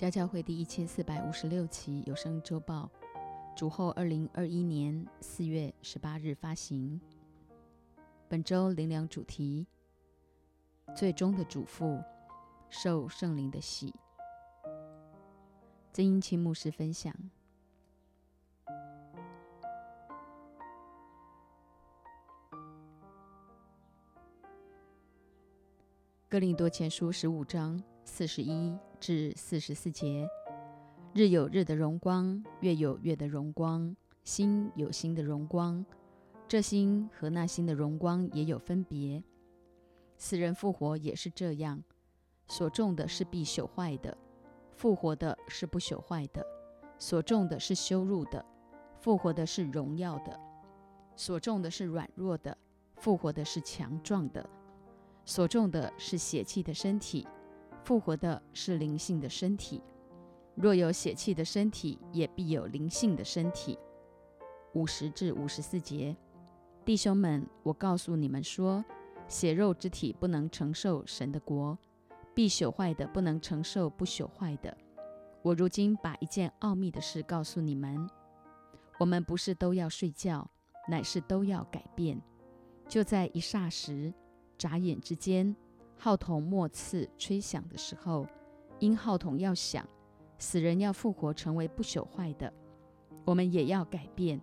家教会第一千四百五十六期有声周报，主后二零二一年四月十八日发行。本周灵粮主题：最终的嘱咐，受圣灵的洗。曾英清牧师分享。哥林多前书十五章四十一至四十四节：日有日的荣光，月有月的荣光，星有星的荣光。这星和那星的荣光也有分别。死人复活也是这样。所种的是必朽坏的，复活的是不朽坏的；所种的是羞辱的，复活的是荣耀的；所种的是软弱的，复活的是强壮的。所种的是血气的身体，复活的是灵性的身体。若有血气的身体，也必有灵性的身体。五十至五十四节，弟兄们，我告诉你们说，血肉之体不能承受神的国，必朽坏的不能承受不朽坏的。我如今把一件奥秘的事告诉你们：我们不是都要睡觉，乃是都要改变。就在一霎时。眨眼之间，号筒末次吹响的时候，因号筒要响，死人要复活，成为不朽坏的，我们也要改变。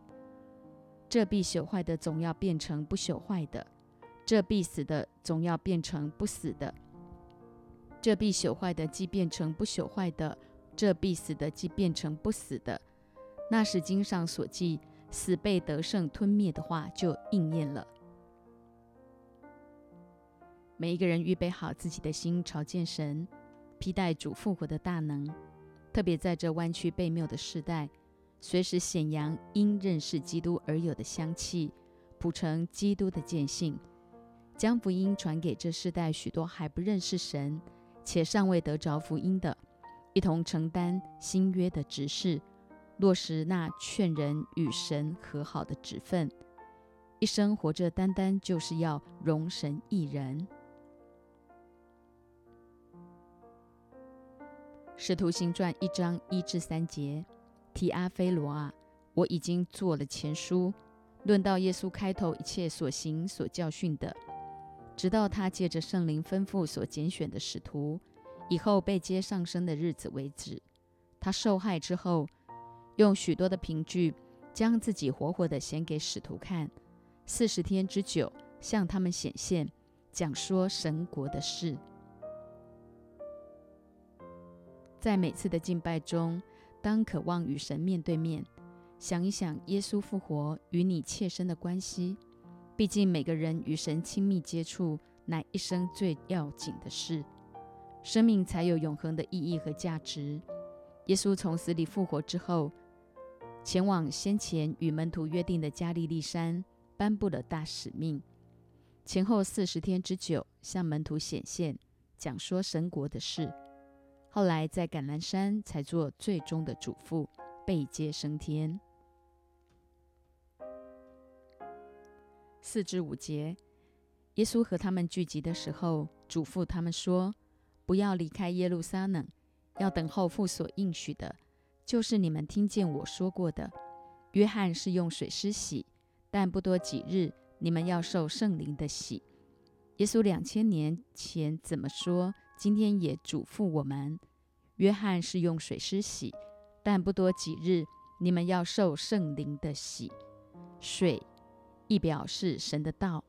这必朽坏的总要变成不朽坏的，这必死的总要变成不死的。这必朽坏的既变成不朽坏的，这必死的既变成不死的，那是经上所记死被得胜吞灭的话就应验了。每一个人预备好自己的心，朝见神，披戴主复活的大能。特别在这弯曲背谬的时代，随时显扬因认识基督而有的香气，谱成基督的见性，将福音传给这世代许多还不认识神且尚未得着福音的，一同承担新约的职事，落实那劝人与神和好的职分。一生活着，单单就是要容神一人。使徒行传一章一至三节，提阿非罗啊，我已经做了前书，论到耶稣开头一切所行所教训的，直到他借着圣灵吩咐所拣选的使徒，以后被接上升的日子为止。他受害之后，用许多的凭据，将自己活活的显给使徒看，四十天之久，向他们显现，讲说神国的事。在每次的敬拜中，当渴望与神面对面，想一想耶稣复活与你切身的关系。毕竟每个人与神亲密接触，乃一生最要紧的事，生命才有永恒的意义和价值。耶稣从死里复活之后，前往先前与门徒约定的加利利山，颁布了大使命。前后四十天之久，向门徒显现，讲说神国的事。后来在橄榄山才做最终的嘱咐，被接升天。四至五节，耶稣和他们聚集的时候，嘱咐他们说：“不要离开耶路撒冷，要等候父所应许的，就是你们听见我说过的。约翰是用水施洗，但不多几日，你们要受圣灵的洗。耶稣两千年前怎么说？”今天也嘱咐我们，约翰是用水施洗，但不多几日，你们要受圣灵的洗。水亦表示神的道，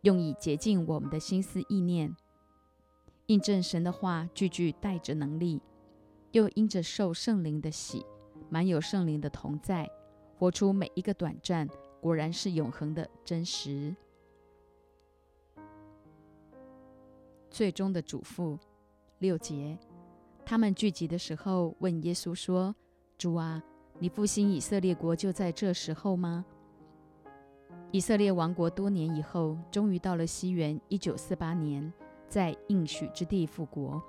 用以洁净我们的心思意念，印证神的话句句带着能力。又因着受圣灵的洗，满有圣灵的同在，活出每一个短暂，果然是永恒的真实。最终的嘱咐，六节，他们聚集的时候问耶稣说：“主啊，你复兴以色列国就在这时候吗？”以色列王国多年以后，终于到了西元一九四八年，在应许之地复国，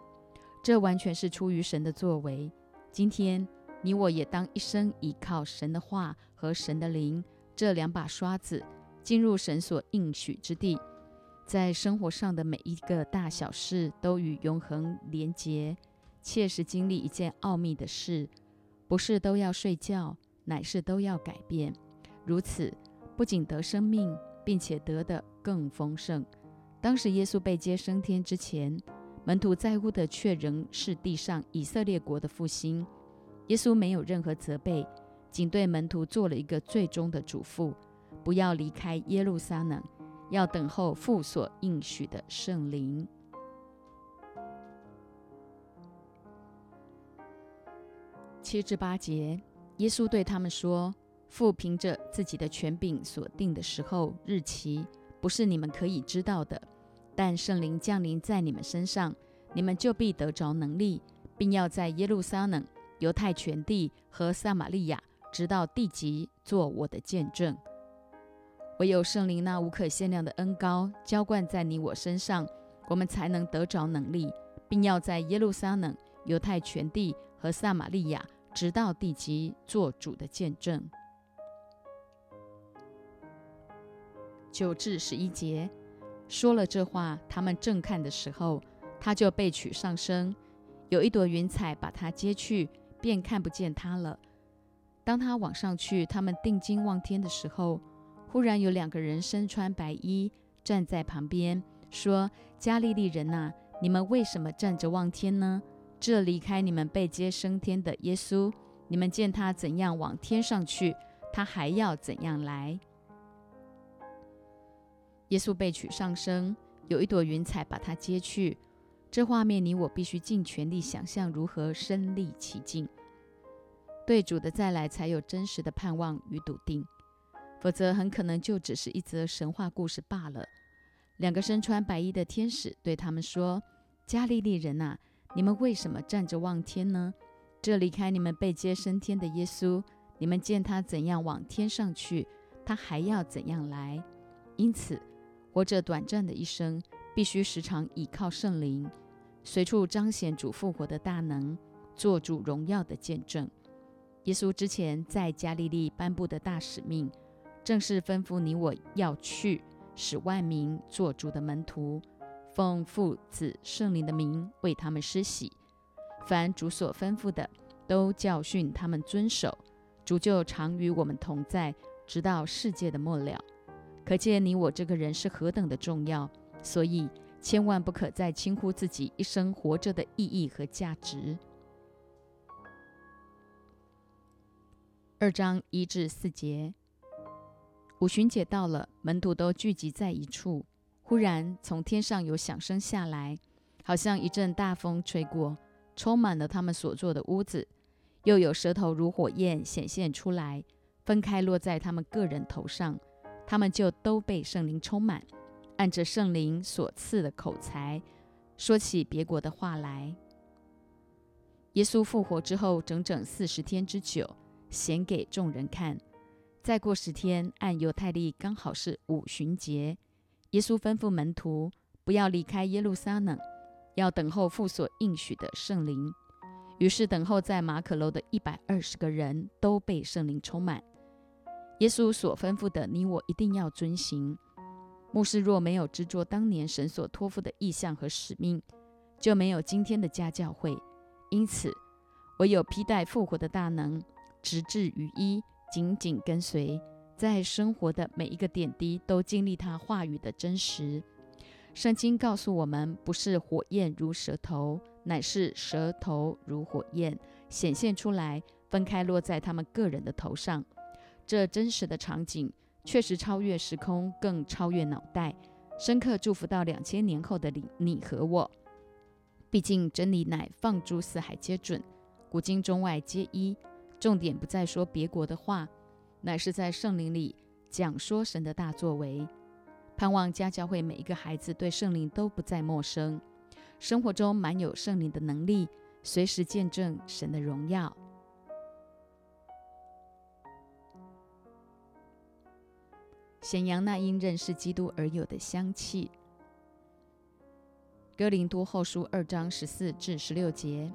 这完全是出于神的作为。今天你我也当一生依靠神的话和神的灵这两把刷子，进入神所应许之地。在生活上的每一个大小事都与永恒连结，切实经历一件奥秘的事，不是都要睡觉，乃是都要改变。如此，不仅得生命，并且得的更丰盛。当时耶稣被接升天之前，门徒在乎的却仍是地上以色列国的复兴。耶稣没有任何责备，仅对门徒做了一个最终的嘱咐：不要离开耶路撒冷，要等候父所应许的圣灵。七至八节，耶稣对他们说：“父凭着自己的权柄所定的时候、日期，不是你们可以知道的。但圣灵降临在你们身上，你们就必得着能力，并要在耶路撒冷、犹太全地和撒玛利亚，直到地极，做我的见证。唯有圣灵那无可限量的恩高浇灌在你我身上，我们才能得着能力，并要在耶路撒冷、犹太全地和撒玛利亚。”直到地极做主的见证。九至十一节说了这话，他们正看的时候，他就被取上升，有一朵云彩把他接去，便看不见他了。当他往上去，他们定睛望天的时候，忽然有两个人身穿白衣站在旁边，说：“加利利人呐，你们为什么站着望天呢？”这离开你们被接升天的耶稣，你们见他怎样往天上去，他还要怎样来。耶稣被取上升，有一朵云彩把他接去。这画面，你我必须尽全力想象如何身历其境。对主的再来，才有真实的盼望与笃定，否则很可能就只是一则神话故事罢了。两个身穿白衣的天使对他们说：“加利利人呐！”你们为什么站着望天呢？这离开你们被接升天的耶稣，你们见他怎样往天上去，他还要怎样来。因此，活着短暂的一生，必须时常倚靠圣灵，随处彰显主复活的大能，做主荣耀的见证。耶稣之前在加利利颁布的大使命，正是吩咐你我要去，使万民做主的门徒。奉父子圣灵的名为他们施洗，凡主所吩咐的，都教训他们遵守。主就常与我们同在，直到世界的末了。可见你我这个人是何等的重要，所以千万不可再轻忽自己一生活着的意义和价值。二章一至四节，五旬节到了，门徒都聚集在一处。忽然，从天上有响声下来，好像一阵大风吹过，充满了他们所坐的屋子。又有舌头如火焰显现出来，分开落在他们个人头上，他们就都被圣灵充满，按着圣灵所赐的口才，说起别国的话来。耶稣复活之后，整整四十天之久，显给众人看。再过十天，按犹太历刚好是五旬节。耶稣吩咐门徒不要离开耶路撒冷，要等候父所应许的圣灵。于是，等候在马可楼的一百二十个人都被圣灵充满。耶稣所吩咐的，你我一定要遵行。牧师若没有执着当年神所托付的意向和使命，就没有今天的家教会。因此，唯有披戴复活的大能，直至于一，紧紧跟随。在生活的每一个点滴，都经历他话语的真实。圣经告诉我们，不是火焰如舌头，乃是舌头如火焰显现出来，分开落在他们个人的头上。这真实的场景确实超越时空，更超越脑袋，深刻祝福到两千年后的你你和我。毕竟真理乃放诸四海皆准，古今中外皆一。重点不再说别国的话。乃是在圣灵里讲说神的大作为，盼望家教会每一个孩子对圣灵都不再陌生，生活中满有圣灵的能力，随时见证神的荣耀。显扬那因认识基督而有的香气。哥林多后书二章十四至十六节，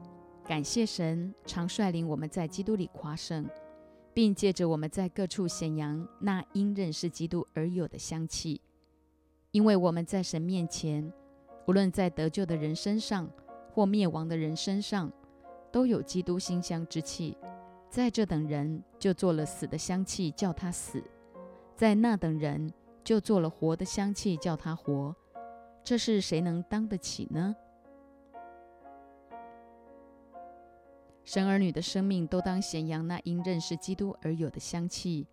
感谢神常率领我们在基督里夸胜。并借着我们在各处显扬那因认识基督而有的香气，因为我们在神面前，无论在得救的人身上或灭亡的人身上，都有基督馨香之气，在这等人就做了死的香气，叫他死；在那等人就做了活的香气，叫他活。这是谁能当得起呢？神儿女的生命都当咸阳那因认识基督而有的香气。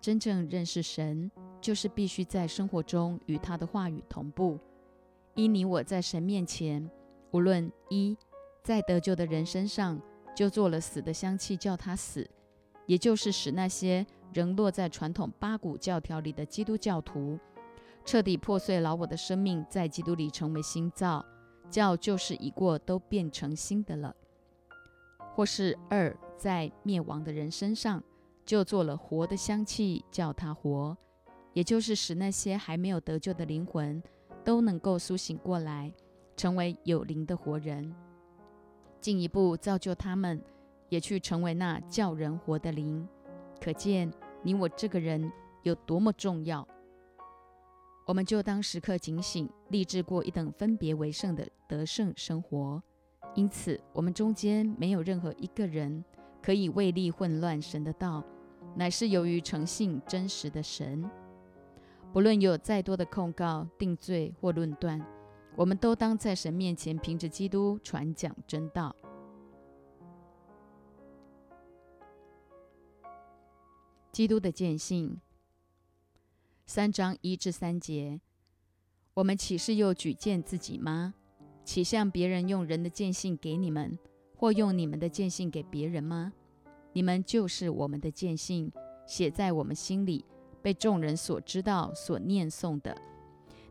真正认识神，就是必须在生活中与他的话语同步。因你我在神面前，无论一在得救的人身上，就做了死的香气，叫他死；也就是使那些仍落在传统八股教条里的基督教徒，彻底破碎老我的生命，在基督里成为新造，叫旧事已过，都变成新的了。或是二在灭亡的人身上。就做了活的香气，叫他活，也就是使那些还没有得救的灵魂都能够苏醒过来，成为有灵的活人，进一步造就他们，也去成为那叫人活的灵。可见你我这个人有多么重要，我们就当时刻警醒，立志过一等分别为圣的得胜生活。因此，我们中间没有任何一个人可以为利混乱神的道。乃是由于诚信真实的神，不论有再多的控告、定罪或论断，我们都当在神面前凭着基督传讲真道。基督的见信，三章一至三节，我们岂是又举荐自己吗？岂向别人用人的见信给你们，或用你们的见信给别人吗？你们就是我们的见信，写在我们心里，被众人所知道、所念诵的。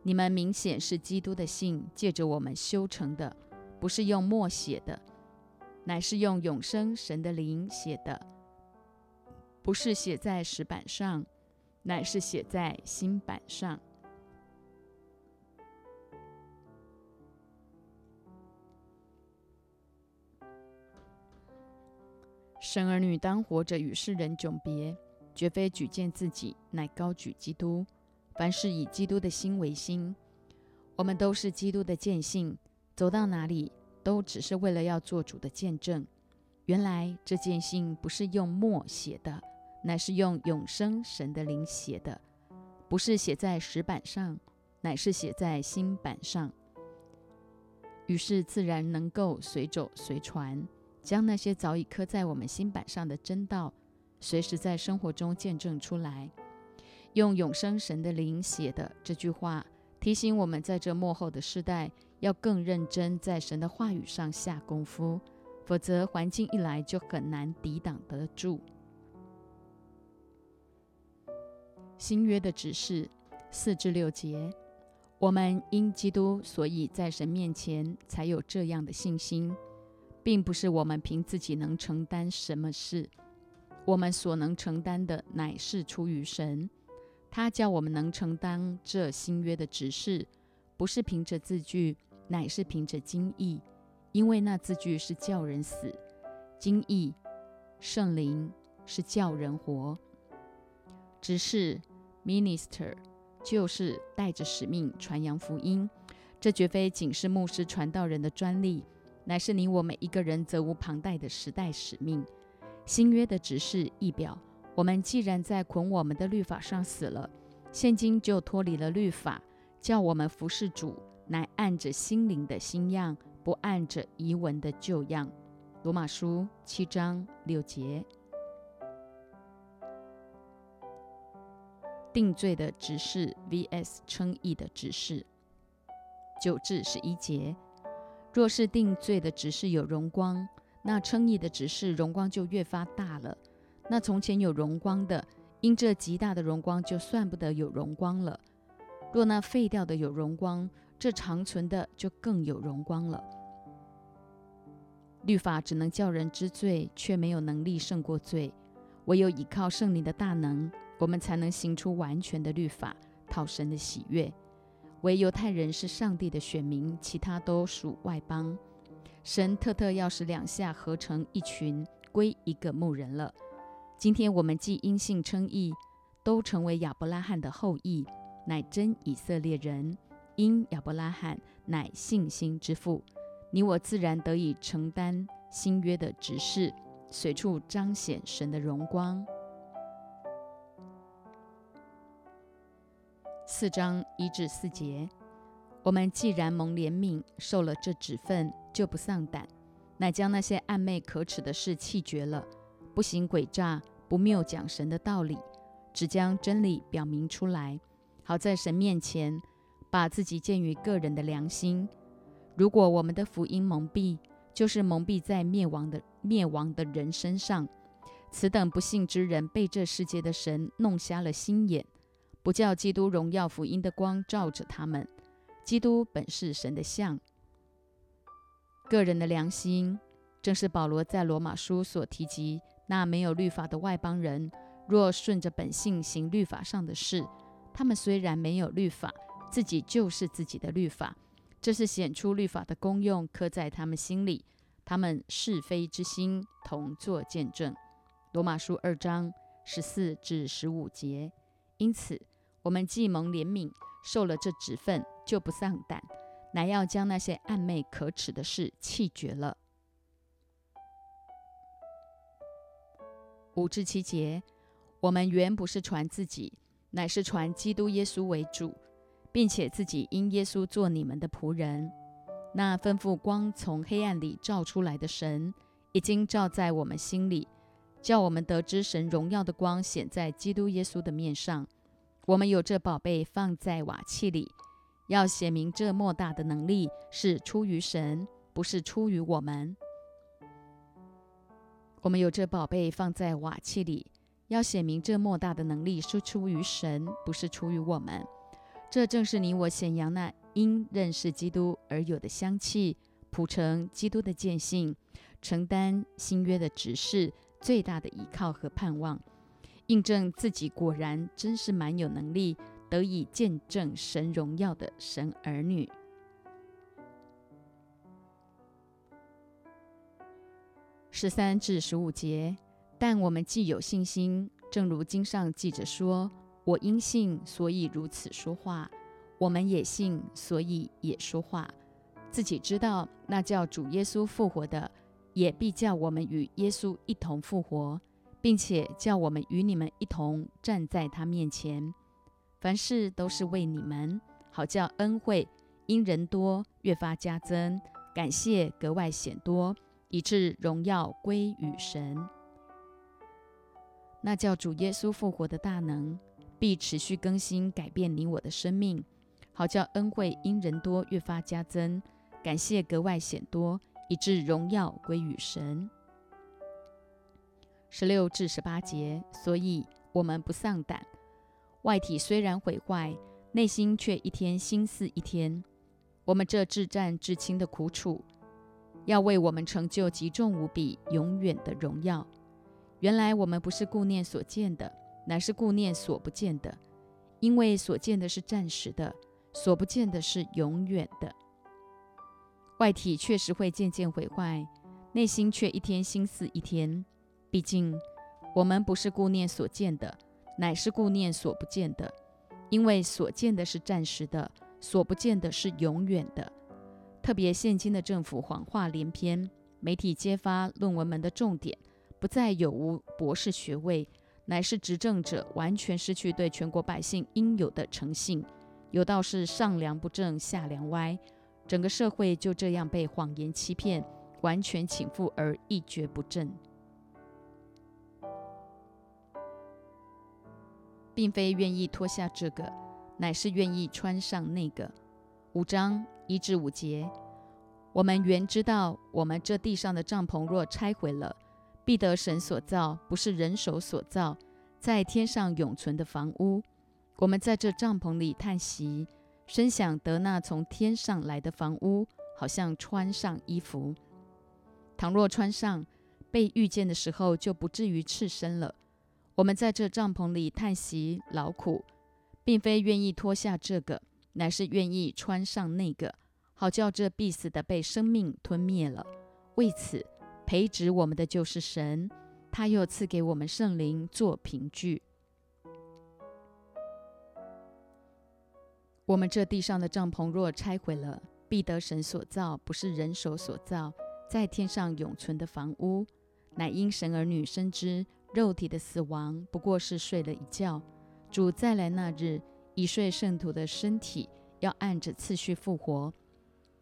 你们明显是基督的信，借着我们修成的，不是用墨写的，乃是用永生神的灵写的，不是写在石板上，乃是写在心板上。神儿女当活着与世人迥别，绝非举荐自己，乃高举基督。凡事以基督的心为心。我们都是基督的见信，走到哪里都只是为了要做主的见证。原来这见信不是用墨写的，乃是用永生神的灵写的，不是写在石板上，乃是写在心板上。于是自然能够随走随传。将那些早已刻在我们心板上的真道，随时在生活中见证出来。用永生神的灵写的这句话，提醒我们在这幕后的时代，要更认真在神的话语上下功夫，否则环境一来就很难抵挡得住。新约的指示四至六节，我们因基督，所以在神面前才有这样的信心。并不是我们凭自己能承担什么事，我们所能承担的乃是出于神。他叫我们能承担这新约的指示，不是凭着字句，乃是凭着经意。因为那字句是叫人死，经意圣灵是叫人活。指示 minister 就是带着使命传扬福音，这绝非仅是牧师传道人的专利。乃是你我每一个人责无旁贷的时代使命。新约的指示意表，我们既然在捆我们的律法上死了，现今就脱离了律法，叫我们服侍主，乃按着心灵的新样，不按着遗文的旧样。罗马书七章六节。定罪的指示 vs 称义的指示，九至十一节。若是定罪的指示有荣光，那称义的指示荣光就越发大了。那从前有荣光的，因这极大的荣光就算不得有荣光了。若那废掉的有荣光，这长存的就更有荣光了。律法只能叫人知罪，却没有能力胜过罪。唯有依靠圣灵的大能，我们才能行出完全的律法，讨神的喜悦。唯犹太人是上帝的选民，其他都属外邦。神特特要使两下合成一群，归一个牧人了。今天我们既因信称义，都成为亚伯拉罕的后裔，乃真以色列人。因亚伯拉罕乃信心之父，你我自然得以承担新约的执事，随处彰显神的荣光。四章一至四节，我们既然蒙怜悯，受了这指分，就不丧胆，乃将那些暧昧可耻的事弃绝了，不行诡诈，不谬讲神的道理，只将真理表明出来，好在神面前把自己建于个人的良心。如果我们的福音蒙蔽，就是蒙蔽在灭亡的灭亡的人身上。此等不幸之人，被这世界的神弄瞎了心眼。不叫基督荣耀福音的光照着他们。基督本是神的像。个人的良心，正是保罗在罗马书所提及那没有律法的外邦人，若顺着本性行律法上的事，他们虽然没有律法，自己就是自己的律法。这是显出律法的功用，刻在他们心里，他们是非之心同作见证。罗马书二章十四至十五节。因此。我们既蒙怜悯，受了这职分，就不丧胆，乃要将那些暧昧可耻的事弃绝了。五至七节，我们原不是传自己，乃是传基督耶稣为主，并且自己因耶稣做你们的仆人。那吩咐光从黑暗里照出来的神，已经照在我们心里，叫我们得知神荣耀的光显在基督耶稣的面上。我们有这宝贝放在瓦器里，要写明这莫大的能力是出于神，不是出于我们。我们有这宝贝放在瓦器里，要写明这莫大的能力是出于神，不是出于我们。这正是你我显扬那因认识基督而有的香气，谱成基督的见性，承担新约的指示，最大的依靠和盼望。印证自己果然真是蛮有能力，得以见证神荣耀的神儿女。十三至十五节，但我们既有信心，正如经上记着说：“我因信，所以如此说话；我们也信，所以也说话。自己知道，那叫主耶稣复活的，也必叫我们与耶稣一同复活。”并且叫我们与你们一同站在他面前，凡事都是为你们，好叫恩惠因人多越发加增，感谢格外显多，以致荣耀归于神。那叫主耶稣复活的大能，必持续更新改变你我的生命，好叫恩惠因人多越发加增，感谢格外显多，以致荣耀归于神。十六至十八节，所以我们不丧胆。外体虽然毁坏，内心却一天心似一天。我们这至战至轻的苦楚，要为我们成就极重无比、永远的荣耀。原来我们不是顾念所见的，乃是顾念所不见的，因为所见的是暂时的，所不见的是永远的。外体确实会渐渐毁坏，内心却一天心似一天。毕竟，我们不是顾念所见的，乃是顾念所不见的。因为所见的是暂时的，所不见的是永远的。特别现今的政府谎话连篇，媒体揭发论文们的重点不再有无博士学位，乃是执政者完全失去对全国百姓应有的诚信，有道是上梁不正下梁歪，整个社会就这样被谎言欺骗，完全倾覆而一蹶不振。并非愿意脱下这个，乃是愿意穿上那个。五章一至五节，我们原知道，我们这地上的帐篷若拆毁了，必得神所造，不是人手所造，在天上永存的房屋。我们在这帐篷里叹息，深想得那从天上来的房屋，好像穿上衣服。倘若穿上，被遇见的时候，就不至于赤身了。我们在这帐篷里叹息劳苦，并非愿意脱下这个，乃是愿意穿上那个，好叫这必死的被生命吞灭了。为此，培植我们的就是神，他又赐给我们圣灵做凭据。我们这地上的帐篷若拆毁了，必得神所造，不是人手所造，在天上永存的房屋，乃因神儿女深知肉体的死亡不过是睡了一觉，主再来那日，已睡圣徒的身体要按着次序复活。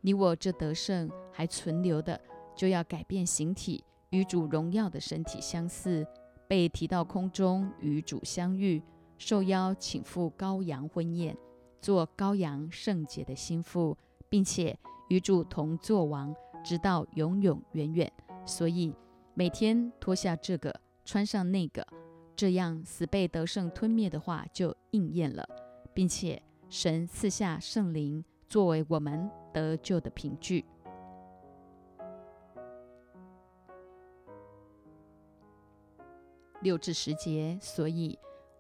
你我这得胜还存留的，就要改变形体，与主荣耀的身体相似，被提到空中与主相遇，受邀请赴羔羊婚宴，做羔羊圣洁的心腹，并且与主同作王，直到永永远远。所以每天脱下这个，穿上那个，这样死被得胜吞灭的话就应验了，并且神赐下圣灵。作为我们得救的凭据，六至十节，所以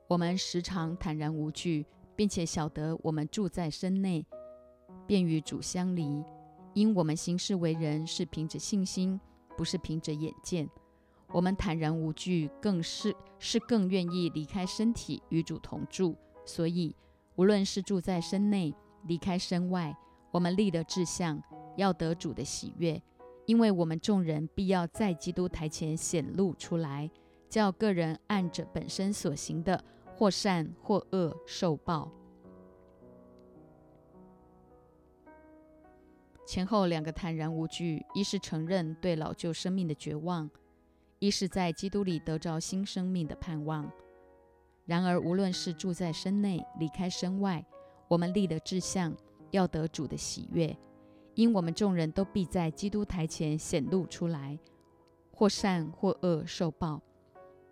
我们时常坦然无惧，并且晓得我们住在身内，便与主相离。因我们行事为人是凭着信心，不是凭着眼见。我们坦然无惧，更是是更愿意离开身体与主同住。所以，无论是住在身内，离开身外，我们立了志向，要得主的喜悦，因为我们众人必要在基督台前显露出来，叫个人按着本身所行的，或善或恶受报。前后两个坦然无惧，一是承认对老旧生命的绝望，一是在基督里得着新生命的盼望。然而，无论是住在身内，离开身外。我们立的志向，要得主的喜悦，因我们众人都必在基督台前显露出来，或善或恶受报。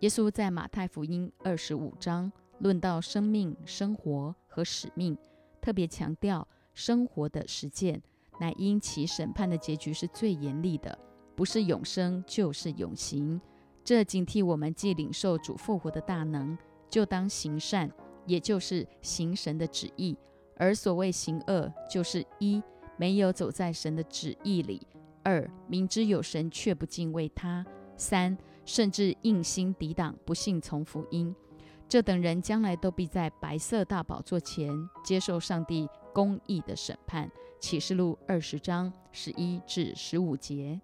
耶稣在马太福音二十五章论到生命、生活和使命，特别强调生活的实践，乃因其审判的结局是最严厉的，不是永生就是永刑。这警惕我们，既领受主复活的大能，就当行善。也就是行神的旨意，而所谓行恶，就是一没有走在神的旨意里；二明知有神却不敬畏他；三甚至硬心抵挡，不信从福音。这等人将来都必在白色大宝座前接受上帝公义的审判。启示录二十章十一至十五节。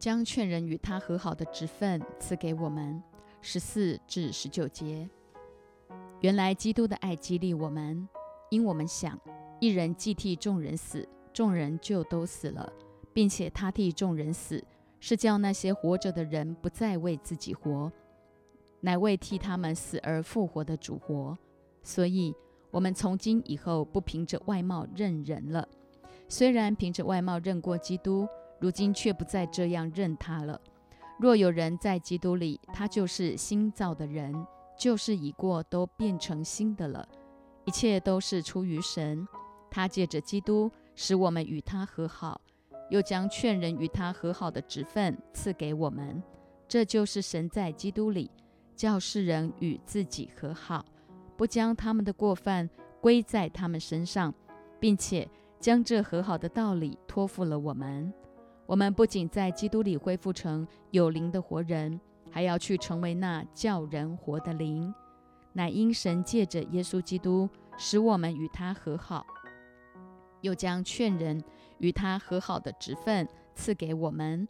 将劝人与他和好的职分赐给我们，十四至十九节。原来基督的爱激励我们，因我们想，一人既替众人死，众人就都死了，并且他替众人死，是叫那些活着的人不再为自己活，乃为替他们死而复活的主活。所以，我们从今以后不凭着外貌认人了，虽然凭着外貌认过基督。如今却不再这样认他了。若有人在基督里，他就是新造的人，旧事已过，都变成新的了。一切都是出于神，他借着基督使我们与他和好，又将劝人与他和好的职分赐给我们。这就是神在基督里叫世人与自己和好，不将他们的过犯归在他们身上，并且将这和好的道理托付了我们。我们不仅在基督里恢复成有灵的活人，还要去成为那叫人活的灵，乃因神借着耶稣基督使我们与他和好，又将劝人与他和好的职分赐给我们。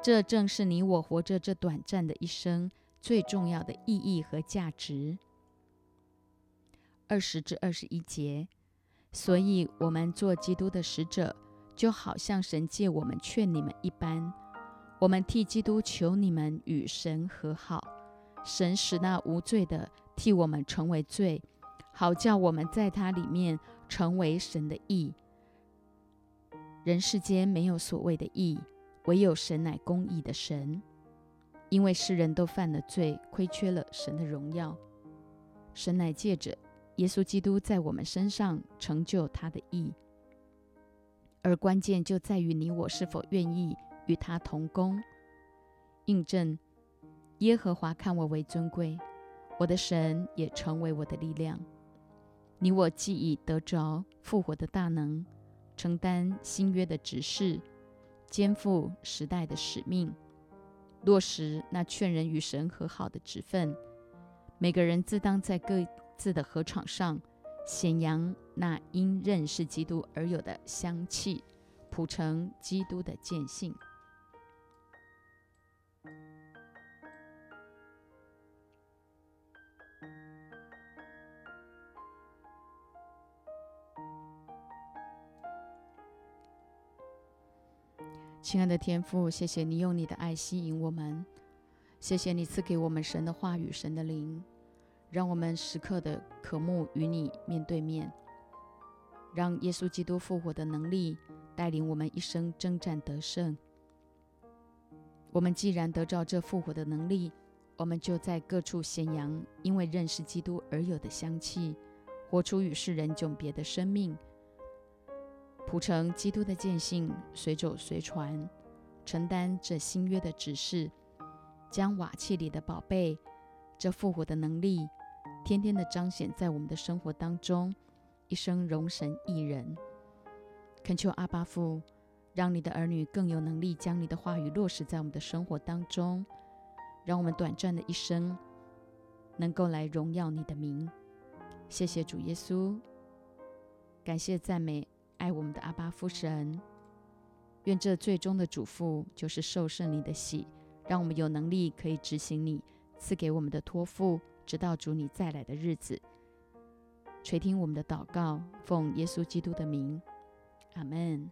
这正是你我活着这短暂的一生最重要的意义和价值。二十至二十一节，所以我们做基督的使者。就好像神借我们劝你们一般，我们替基督求你们与神和好。神使那无罪的替我们成为罪，好叫我们在他里面成为神的义。人世间没有所谓的义，唯有神乃公义的神。因为世人都犯了罪，亏缺了神的荣耀。神乃借着耶稣基督在我们身上成就他的义。而关键就在于你我是否愿意与他同工，印证耶和华看我为尊贵，我的神也成为我的力量。你我既已得着复活的大能，承担新约的指示，肩负时代的使命，落实那劝人与神和好的职分，每个人自当在各自的河场上显扬那因认识基督而有的香气，谱成基督的见性。亲爱的天父，谢谢你用你的爱吸引我们，谢谢你赐给我们神的话语、神的灵，让我们时刻的渴慕与你面对面，让耶稣基督复活的能力带领我们一生征战得胜。我们既然得着这复活的能力，我们就在各处显扬因为认识基督而有的香气，活出与世人迥别的生命。谱成基督的见性，随走随传，承担这新约的指示，将瓦器里的宝贝，这复活的能力，天天的彰显在我们的生活当中，一生荣神益人。恳求阿巴父，让你的儿女更有能力将你的话语落实在我们的生活当中，让我们短暂的一生能够来荣耀你的名。谢谢主耶稣，感谢赞美。爱我们的阿巴夫神，愿这最终的嘱咐就是受圣灵的喜，让我们有能力可以执行你赐给我们的托付，直到主你再来的日子。垂听我们的祷告，奉耶稣基督的名，阿门。